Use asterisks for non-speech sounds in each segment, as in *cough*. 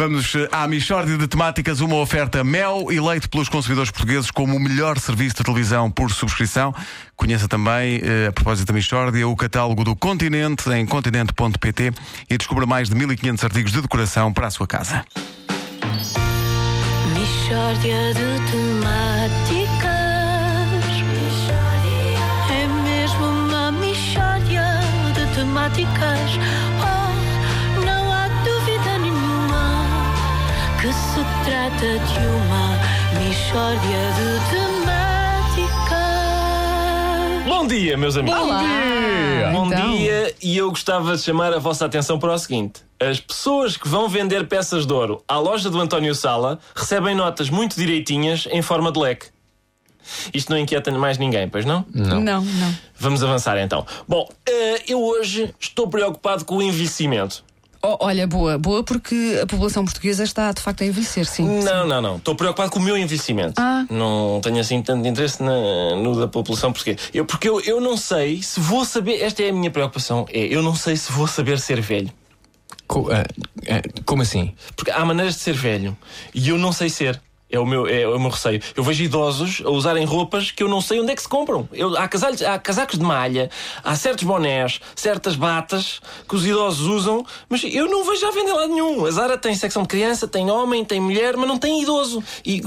Vamos eh, à Michórdia de Temáticas, uma oferta Mel, eleito pelos consumidores portugueses como o melhor serviço de televisão por subscrição. Conheça também, eh, a propósito da Michórdia, o catálogo do Continente em continente.pt e descubra mais de 1500 artigos de decoração para a sua casa. Mishória de temáticas. É mesmo uma mishória de temáticas. Que se trata de uma mishória de temáticas. Bom dia, meus amigos. Olá! Bom Então. dia, e eu gostava de chamar a vossa atenção para o seguinte: as pessoas que vão vender peças de ouro à loja do António Sala recebem notas muito direitinhas em forma de leque. Isto não inquieta mais ninguém, pois não? Não, não. Vamos avançar então. Bom, eh, eu hoje estou preocupado com o envelhecimento. Oh, olha, boa, boa porque a população portuguesa está de facto a envelhecer, sim. Não, não, não. Estou preocupado com o meu envelhecimento. Ah. Não tenho assim tanto interesse na- no da população portuguesa. Eu, porque eu, eu não sei se vou saber. Esta é a minha preocupação. É, eu não sei se vou saber ser velho. Co- ah, ah, como assim? Porque há maneiras de ser velho e eu não sei ser. É o, meu, é o meu receio. Eu vejo idosos a usarem roupas que eu não sei onde é que se compram. Eu, há, casalhos, há casacos de malha, há certos bonés, certas batas que os idosos usam, mas eu não vejo à venda em lado nenhum. A Zara tem secção de criança, tem homem, tem mulher, mas não tem idoso. E.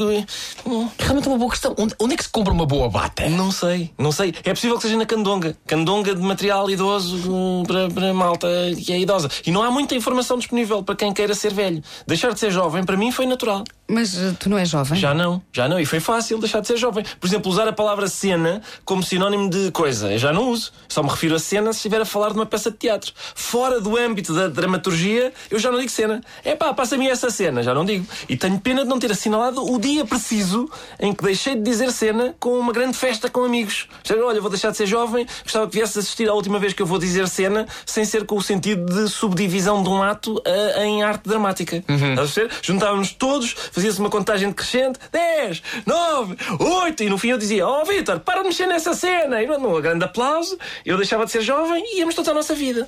hum, Realmente é uma boa questão. Onde, onde é que se compra uma boa bata? Não sei, não sei. É possível que seja na candonga. Candonga de material idoso hum, para, para malta que é idosa. E não há muita informação disponível para quem queira ser velho. Deixar de ser jovem, para mim, foi natural. Mas eh, tu não és jovem? Já não, já não. E foi fácil deixar de ser jovem. Por exemplo, usar a palavra cena como sinónimo de coisa. Eu já não uso. Só me refiro a cena se estiver a falar de uma peça de teatro. Fora do âmbito da dramaturgia, eu já não digo cena. É pá, passa-me essa cena, já não digo. E tenho pena de não ter assinalado o dia preciso em que deixei de dizer cena com uma grande festa com amigos. Já, olha, vou deixar de ser jovem, gostava que viesse assistir à última vez que eu vou dizer cena, sem ser com o sentido de subdivisão de um ato ah, em arte dramática. Estás a perceber? Juntávamos todos, fazia-se uma contagem decrescente: 10, 9, 8, e no fim eu dizia: Oh Vitor, para de mexer nessa cena. E num grande aplauso, eu deixava de ser jovem e íamos todos à nossa vida.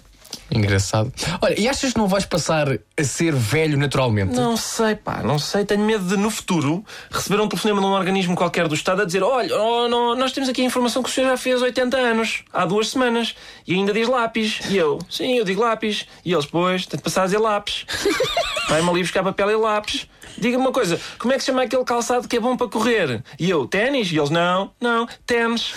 Engraçado. Olha, e achas que não vais passar a ser velho naturalmente? Não sei, pá, não sei. Tenho medo de, no futuro, receber um telefonema de um organismo qualquer do Estado a dizer: Olha, oh, não, nós temos aqui a informação que o senhor já fez 80 anos, há duas semanas, e ainda diz lápis. E eu: Sim, eu digo lápis. E eles, pois, tem de passar a dizer lápis. *laughs* Vai-me ali buscar papel e lápis. Diga-me uma coisa: como é que se chama aquele calçado que é bom para correr? E eu: Ténis? E eles: Não, não, ténis.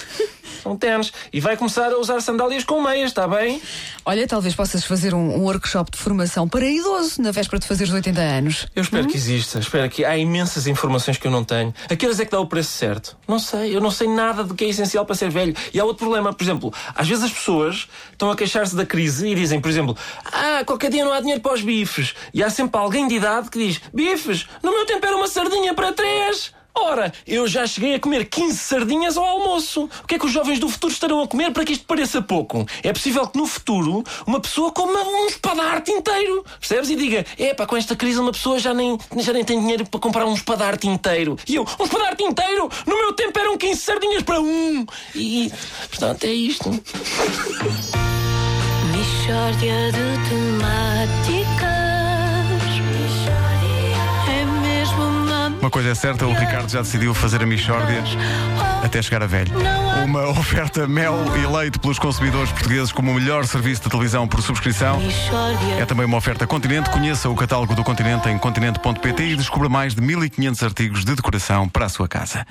São ténis. E vai começar a usar sandálias com meias, está bem? Olha, talvez possas fazer um, workshop de formação para idoso na véspera de fazeres 80 anos. Eu espero que exista, espero que há imensas informações que eu não tenho. Aquelas é que dá o preço certo. Não sei, eu não sei nada do que é essencial para ser velho. E há outro problema, por exemplo, às vezes as pessoas estão a queixar-se da crise e dizem, por exemplo, ah, qualquer dia não há dinheiro para os bifes. E há sempre alguém de idade que diz, bifes, no meu tempo era uma sardinha para três. Ora, eu já cheguei a comer 15 sardinhas ao almoço. O que é que os jovens do futuro estarão a comer para que isto pareça pouco? É possível que no futuro uma pessoa coma um espadarte inteiro. Percebes? E diga: é pá, com esta crise uma pessoa já nem, já nem tem dinheiro para comprar um espadarte inteiro. E eu: um espadarte inteiro? No meu tempo eram 15 sardinhas para um. E, portanto, é isto. De temáticas. Uma coisa é certa, o Ricardo já decidiu fazer a Michórdia até chegar a velho. Uma oferta Mel, eleito pelos consumidores portugueses como o melhor serviço de televisão por subscrição. É também uma oferta Continente. Conheça o catálogo do Continente em continente.pt e descubra mais de 1500 artigos de decoração para a sua casa.